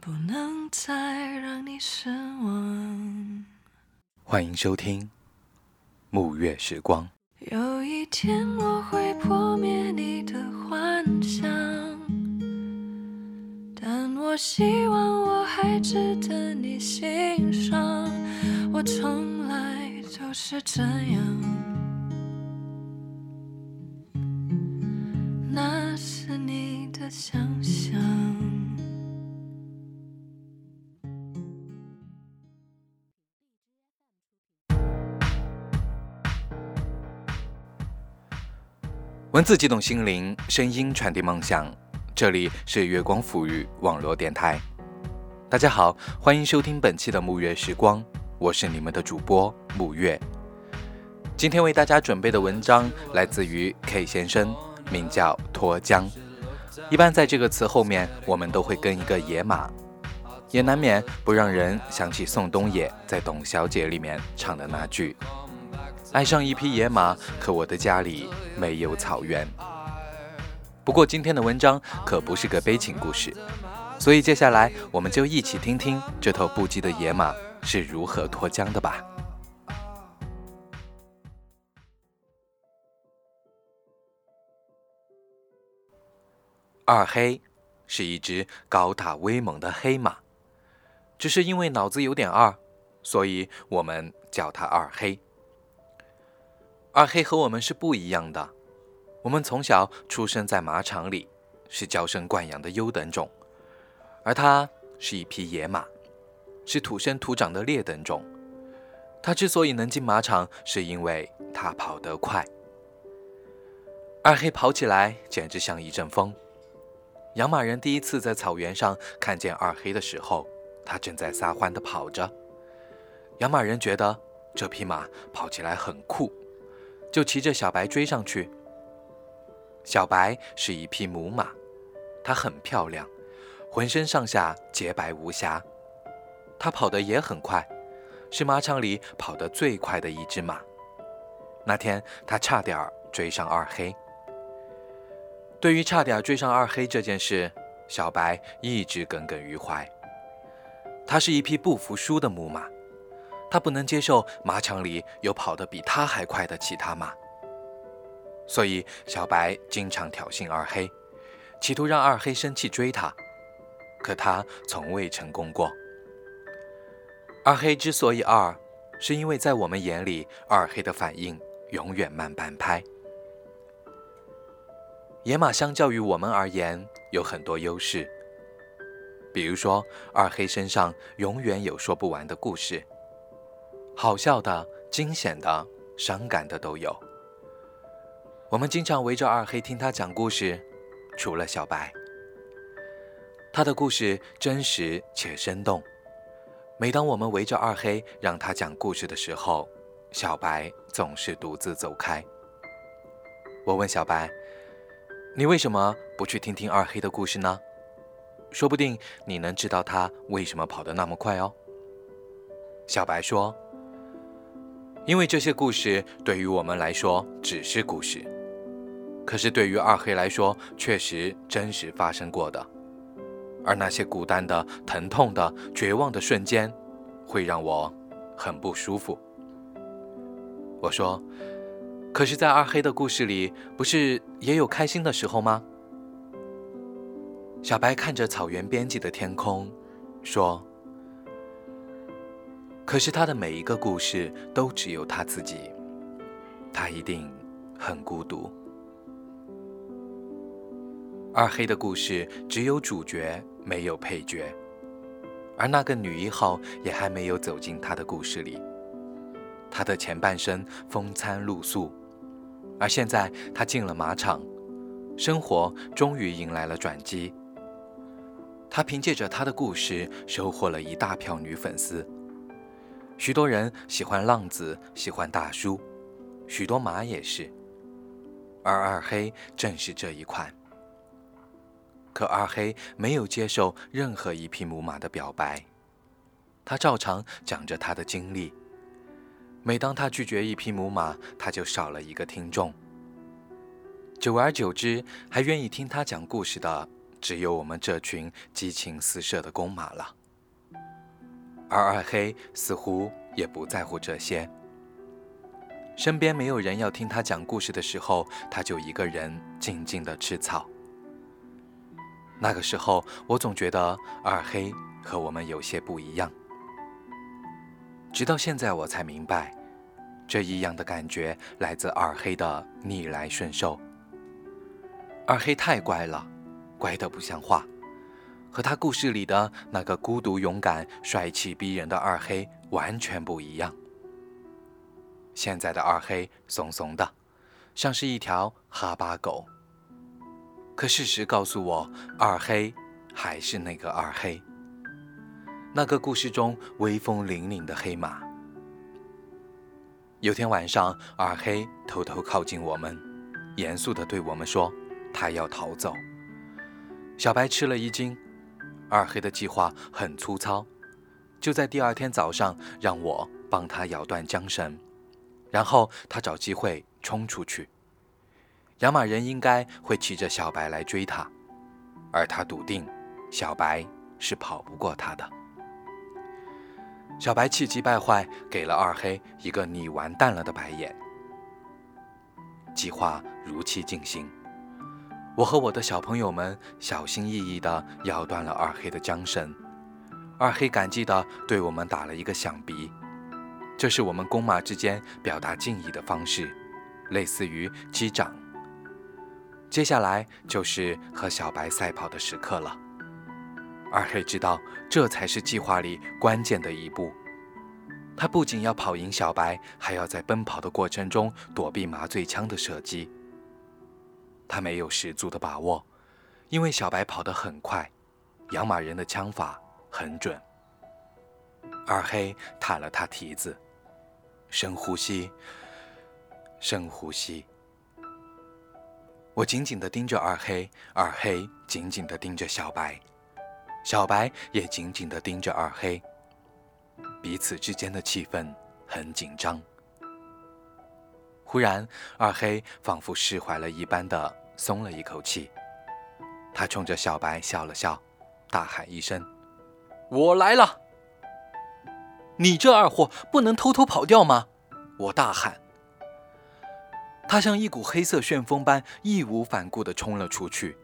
不能再让你失望。欢迎收听《暮月时光》。有一天我会破灭你的幻想，但我希望我还值得你欣赏。我从来都是这样，文字激动心灵，声音传递梦想。这里是月光抚育网络电台。大家好，欢迎收听本期的沐月时光，我是你们的主播沐月。今天为大家准备的文章来自于 K 先生，名叫脱缰。一般在这个词后面，我们都会跟一个野马，也难免不让人想起宋冬野在《董小姐》里面唱的那句。爱上一匹野马，可我的家里没有草原。不过今天的文章可不是个悲情故事，所以接下来我们就一起听听这头不羁的野马是如何脱缰的吧。二黑是一只高大威猛的黑马，只是因为脑子有点二，所以我们叫它二黑。二黑和我们是不一样的，我们从小出生在马场里，是娇生惯养的优等种，而它是一匹野马，是土生土长的劣等种。它之所以能进马场，是因为它跑得快。二黑跑起来简直像一阵风。养马人第一次在草原上看见二黑的时候，他正在撒欢地跑着。养马人觉得这匹马跑起来很酷。就骑着小白追上去。小白是一匹母马，它很漂亮，浑身上下洁白无瑕。它跑得也很快，是马场里跑得最快的一只马。那天，它差点追上二黑。对于差点追上二黑这件事，小白一直耿耿于怀。它是一匹不服输的母马。他不能接受马场里有跑得比他还快的其他马，所以小白经常挑衅二黑，企图让二黑生气追他，可他从未成功过。二黑之所以二，是因为在我们眼里，二黑的反应永远慢半拍。野马相较于我们而言有很多优势，比如说二黑身上永远有说不完的故事。好笑的、惊险的、伤感的都有。我们经常围着二黑听他讲故事，除了小白，他的故事真实且生动。每当我们围着二黑让他讲故事的时候，小白总是独自走开。我问小白：“你为什么不去听听二黑的故事呢？说不定你能知道他为什么跑得那么快哦。”小白说。因为这些故事对于我们来说只是故事，可是对于二黑来说确实真实发生过的。而那些孤单的、疼痛的、绝望的瞬间，会让我很不舒服。我说：“可是，在二黑的故事里，不是也有开心的时候吗？”小白看着草原边际的天空，说。可是他的每一个故事都只有他自己，他一定很孤独。二黑的故事只有主角没有配角，而那个女一号也还没有走进他的故事里。他的前半生风餐露宿，而现在他进了马场，生活终于迎来了转机。他凭借着他的故事收获了一大票女粉丝。许多人喜欢浪子，喜欢大叔，许多马也是。而二黑正是这一款。可二黑没有接受任何一匹母马的表白，他照常讲着他的经历。每当他拒绝一匹母马，他就少了一个听众。久而久之，还愿意听他讲故事的，只有我们这群激情四射的公马了。而二黑似乎也不在乎这些。身边没有人要听他讲故事的时候，他就一个人静静的吃草。那个时候，我总觉得二黑和我们有些不一样。直到现在，我才明白，这异样的感觉来自二黑的逆来顺受。二黑太乖了，乖得不像话，和他故事里的那个孤独、勇敢、帅气逼人的二黑完全不一样。现在的二黑怂怂的，像是一条哈巴狗。可事实告诉我，二黑还是那个二黑，那个故事中威风凛凛的黑马。有天晚上，二黑偷偷靠近我们，严肃地对我们说：“他要逃走。”小白吃了一惊，二黑的计划很粗糙，就在第二天早上让我帮他咬断缰绳。然后他找机会冲出去，养马人应该会骑着小白来追他，而他笃定小白是跑不过他的。小白气急败坏，给了二黑一个“你完蛋了”的白眼。计划如期进行，我和我的小朋友们小心翼翼地咬断了二黑的缰绳，二黑感激地对我们打了一个响鼻。这是我们公马之间表达敬意的方式，类似于击掌。接下来就是和小白赛跑的时刻了。二黑知道这才是计划里关键的一步。他不仅要跑赢小白，还要在奔跑的过程中躲避麻醉枪的射击。他没有十足的把握，因为小白跑得很快，养马人的枪法很准。二黑踏了踏蹄子。深呼吸，深呼吸。我紧紧地盯着二黑，二黑紧紧地盯着小白，小白也紧紧地盯着二黑。彼此之间的气氛很紧张。忽然，二黑仿佛释怀了一般的松了一口气，他冲着小白笑了笑，大喊一声：“我来了！”你这二货不能偷偷跑掉吗？我大喊。他像一股黑色旋风般义无反顾地冲了出去。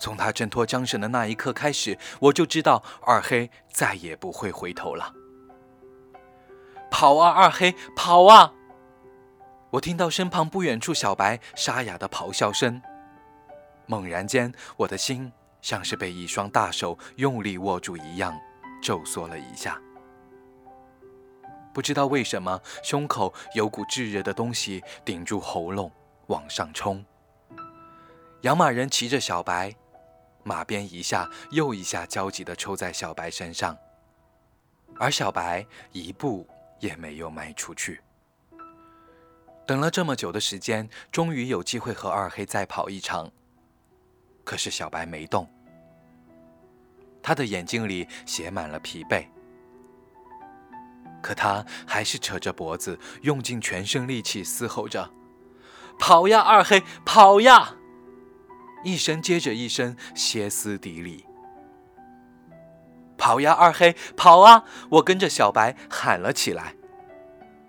从他挣脱缰绳的那一刻开始，我就知道二黑再也不会回头了。跑啊，二黑，跑啊！我听到身旁不远处小白沙哑的咆哮声。猛然间，我的心像是被一双大手用力握住一样，骤缩了一下。不知道为什么，胸口有股炙热的东西顶住喉咙，往上冲。养马人骑着小白，马鞭一下又一下焦急地抽在小白身上，而小白一步也没有迈出去。等了这么久的时间，终于有机会和二黑再跑一场。可是小白没动，他的眼睛里写满了疲惫。可他还是扯着脖子，用尽全身力气嘶吼着：“跑呀，二黑，跑呀！”一声接着一声，歇斯底里。“跑呀，二黑，跑啊！”我跟着小白喊了起来：“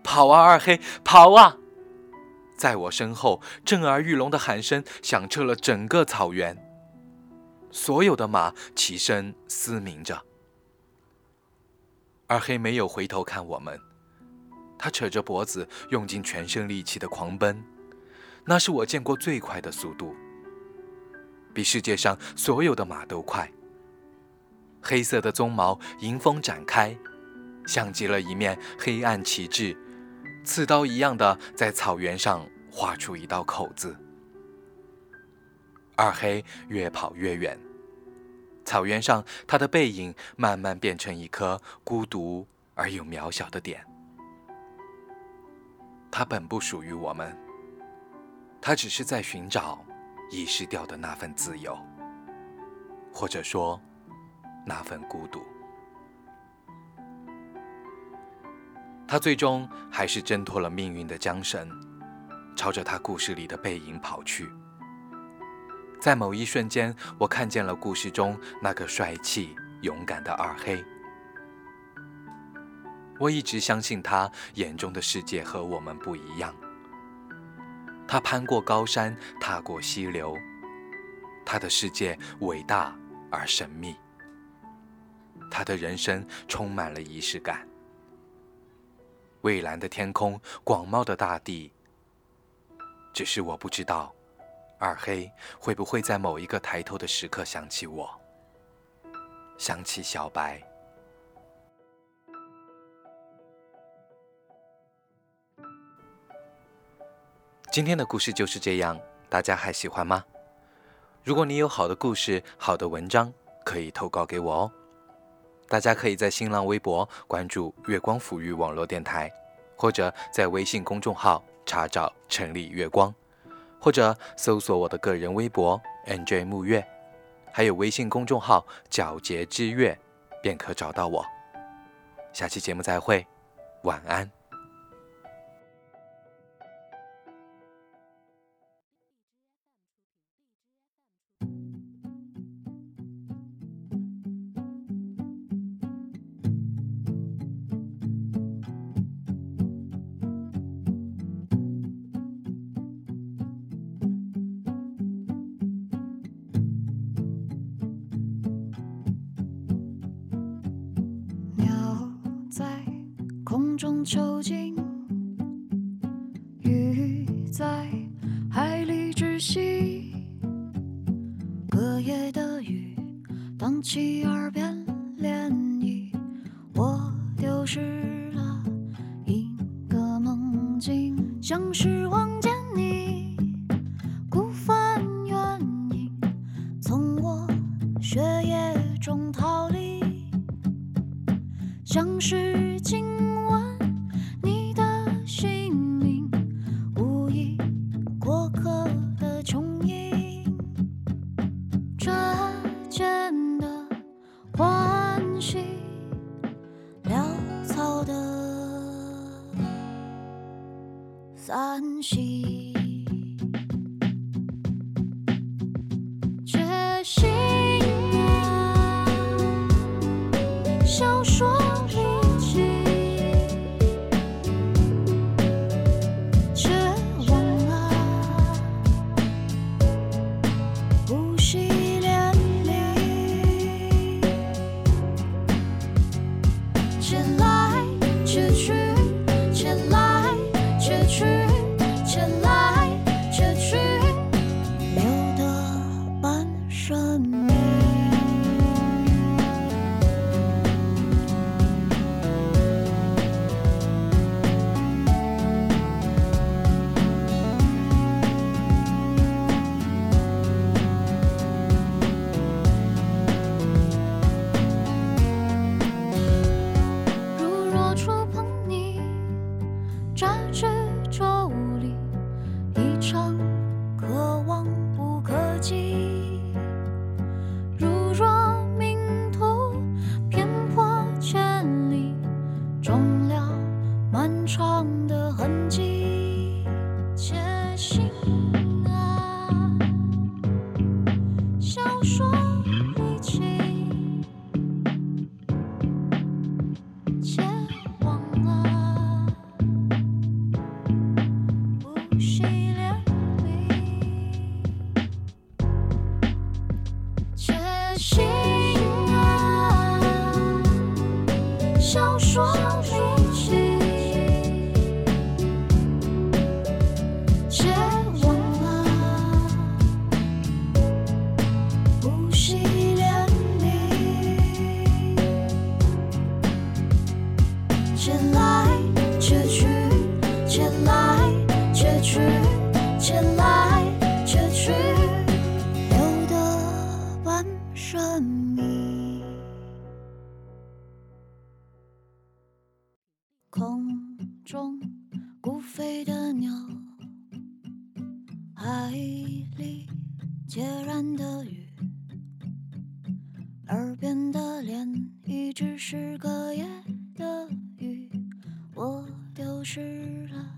跑啊，二黑，跑啊！”在我身后，震耳欲聋的喊声响彻了整个草原，所有的马齐声嘶鸣着。二黑没有回头看我们，他扯着脖子，用尽全身力气的狂奔，那是我见过最快的速度，比世界上所有的马都快。黑色的鬃毛迎风展开，像极了一面黑暗旗帜，刺刀一样的在草原上划出一道口子。二黑越跑越远。草原上，他的背影慢慢变成一颗孤独而又渺小的点。他本不属于我们，他只是在寻找遗失掉的那份自由，或者说那份孤独。他最终还是挣脱了命运的缰绳，朝着他故事里的背影跑去。在某一瞬间，我看见了故事中那个帅气、勇敢的二黑。我一直相信他眼中的世界和我们不一样。他攀过高山，踏过溪流，他的世界伟大而神秘，他的人生充满了仪式感。蔚蓝的天空，广袤的大地。只是我不知道，二黑会不会在某一个抬头的时刻想起我，想起小白。今天的故事就是这样，大家还喜欢吗？如果你有好的故事、好的文章，可以投稿给我哦。大家可以在新浪微博关注“月光抚育网络电台”，或者在微信公众号查找“城里月光”，或者搜索我的个人微博 “nj 木月”，还有微信公众号“皎洁之月”，便可找到我。下期节目再会，晚安。中囚禁，鱼在海里窒息，隔夜的雨荡起耳边涟漪，我丢失窗的痕迹且行空中孤飞的鸟，海里孑然的鱼，耳边的涟漪只是隔夜的雨，我丢失了。